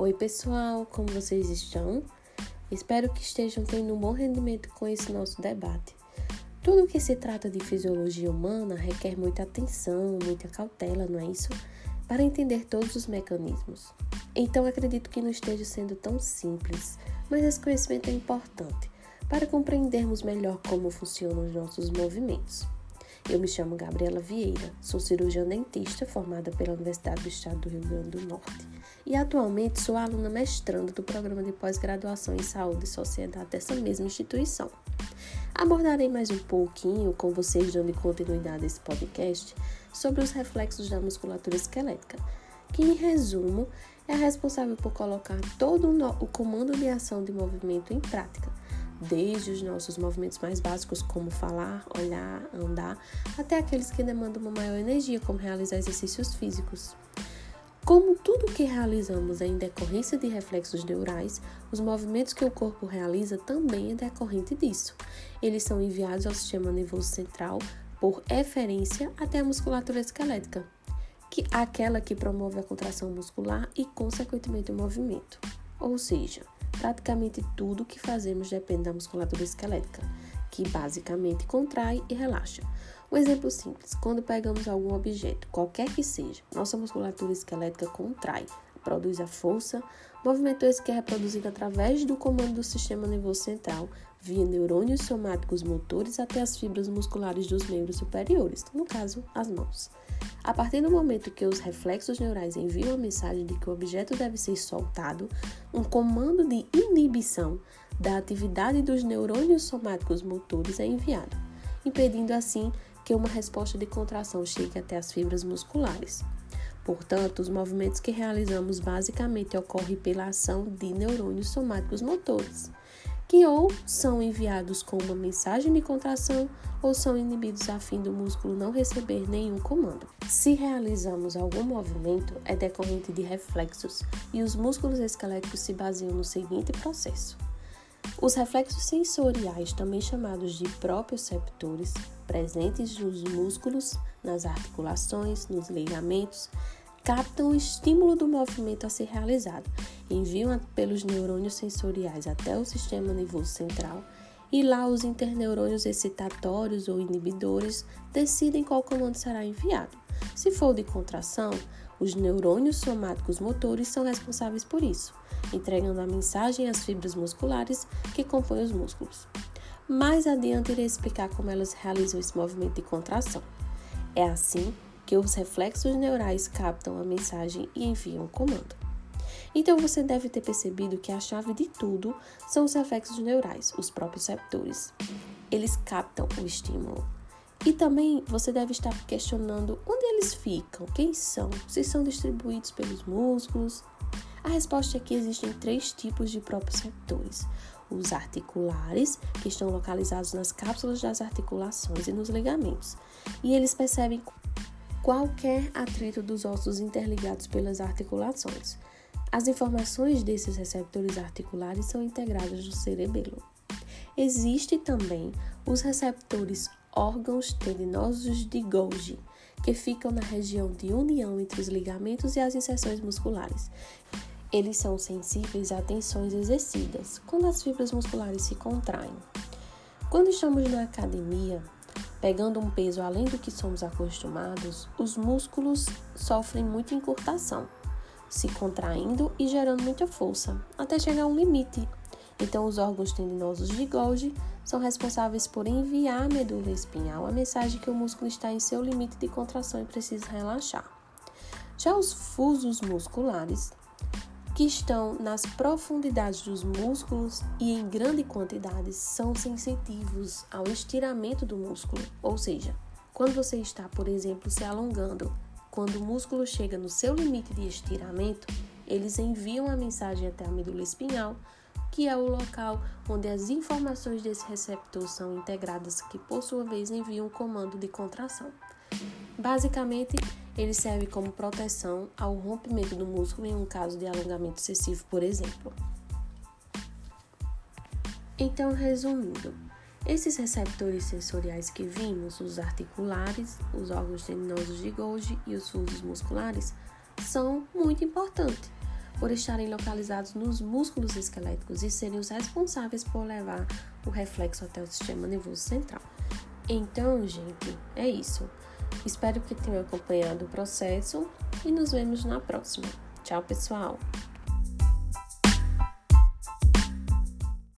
Oi, pessoal, como vocês estão? Espero que estejam tendo um bom rendimento com esse nosso debate. Tudo que se trata de fisiologia humana requer muita atenção, muita cautela, não é isso? Para entender todos os mecanismos. Então, acredito que não esteja sendo tão simples, mas esse conhecimento é importante para compreendermos melhor como funcionam os nossos movimentos. Eu me chamo Gabriela Vieira, sou cirurgiã dentista formada pela Universidade do Estado do Rio Grande do Norte e atualmente sou aluna mestranda do programa de pós-graduação em Saúde e Sociedade dessa mesma instituição. Abordarei mais um pouquinho com vocês, dando continuidade a esse podcast, sobre os reflexos da musculatura esquelética, que, em resumo, é responsável por colocar todo o comando de ação de movimento em prática desde os nossos movimentos mais básicos, como falar, olhar, andar, até aqueles que demandam uma maior energia, como realizar exercícios físicos. Como tudo que realizamos é em decorrência de reflexos neurais, os movimentos que o corpo realiza também é decorrente disso. Eles são enviados ao sistema nervoso central por eferência até a musculatura esquelética, que aquela que promove a contração muscular e, consequentemente, o movimento. Ou seja, Praticamente tudo que fazemos depende da musculatura esquelética, que basicamente contrai e relaxa. Um exemplo simples: quando pegamos algum objeto, qualquer que seja, nossa musculatura esquelética contrai, produz a força, movimento esse que é reproduzido através do comando do sistema nervoso central, via neurônios somáticos motores até as fibras musculares dos membros superiores, no caso, as mãos. A partir do momento que os reflexos neurais enviam a mensagem de que o objeto deve ser soltado, um comando de inibição da atividade dos neurônios somáticos motores é enviado, impedindo assim que uma resposta de contração chegue até as fibras musculares. Portanto, os movimentos que realizamos basicamente ocorrem pela ação de neurônios somáticos motores que ou são enviados com uma mensagem de contração ou são inibidos a fim do músculo não receber nenhum comando. Se realizamos algum movimento, é decorrente de reflexos e os músculos esqueléticos se baseiam no seguinte processo. Os reflexos sensoriais, também chamados de proprioceptores, presentes nos músculos, nas articulações, nos ligamentos, captam o estímulo do movimento a ser realizado, enviam pelos neurônios sensoriais até o sistema nervoso central e lá os interneurônios excitatórios ou inibidores decidem qual comando será enviado. Se for de contração, os neurônios somáticos motores são responsáveis por isso, entregando a mensagem às fibras musculares que compõem os músculos. Mais adiante irei explicar como elas realizam esse movimento de contração. É assim que os reflexos neurais captam a mensagem e enviam o comando. Então você deve ter percebido que a chave de tudo são os reflexos neurais, os próprios receptores. Eles captam o estímulo. E também você deve estar questionando onde eles ficam, quem são, se são distribuídos pelos músculos. A resposta é que existem três tipos de proprioceptores: os articulares, que estão localizados nas cápsulas das articulações e nos ligamentos, e eles percebem qualquer atrito dos ossos interligados pelas articulações. As informações desses receptores articulares são integradas no cerebelo. Existem também os receptores órgãos tendinosos de Golgi, que ficam na região de união entre os ligamentos e as inserções musculares. Eles são sensíveis a tensões exercidas, quando as fibras musculares se contraem. Quando estamos na academia, Pegando um peso além do que somos acostumados, os músculos sofrem muita encurtação, se contraindo e gerando muita força, até chegar a um limite. Então, os órgãos tendinosos de Golgi são responsáveis por enviar à medula espinhal a mensagem que o músculo está em seu limite de contração e precisa relaxar. Já os fusos musculares que estão nas profundidades dos músculos e em grande quantidade são sensitivos ao estiramento do músculo, ou seja, quando você está, por exemplo, se alongando, quando o músculo chega no seu limite de estiramento, eles enviam a mensagem até a medula espinhal, que é o local onde as informações desse receptor são integradas, que por sua vez enviam um comando de contração. Basicamente, ele serve como proteção ao rompimento do músculo em um caso de alongamento excessivo, por exemplo. Então, resumindo, esses receptores sensoriais que vimos, os articulares, os órgãos tendinosos de Golgi e os fusos musculares, são muito importantes, por estarem localizados nos músculos esqueléticos e serem os responsáveis por levar o reflexo até o sistema nervoso central. Então, gente, é isso. Espero que tenham acompanhado o processo e nos vemos na próxima. Tchau, pessoal!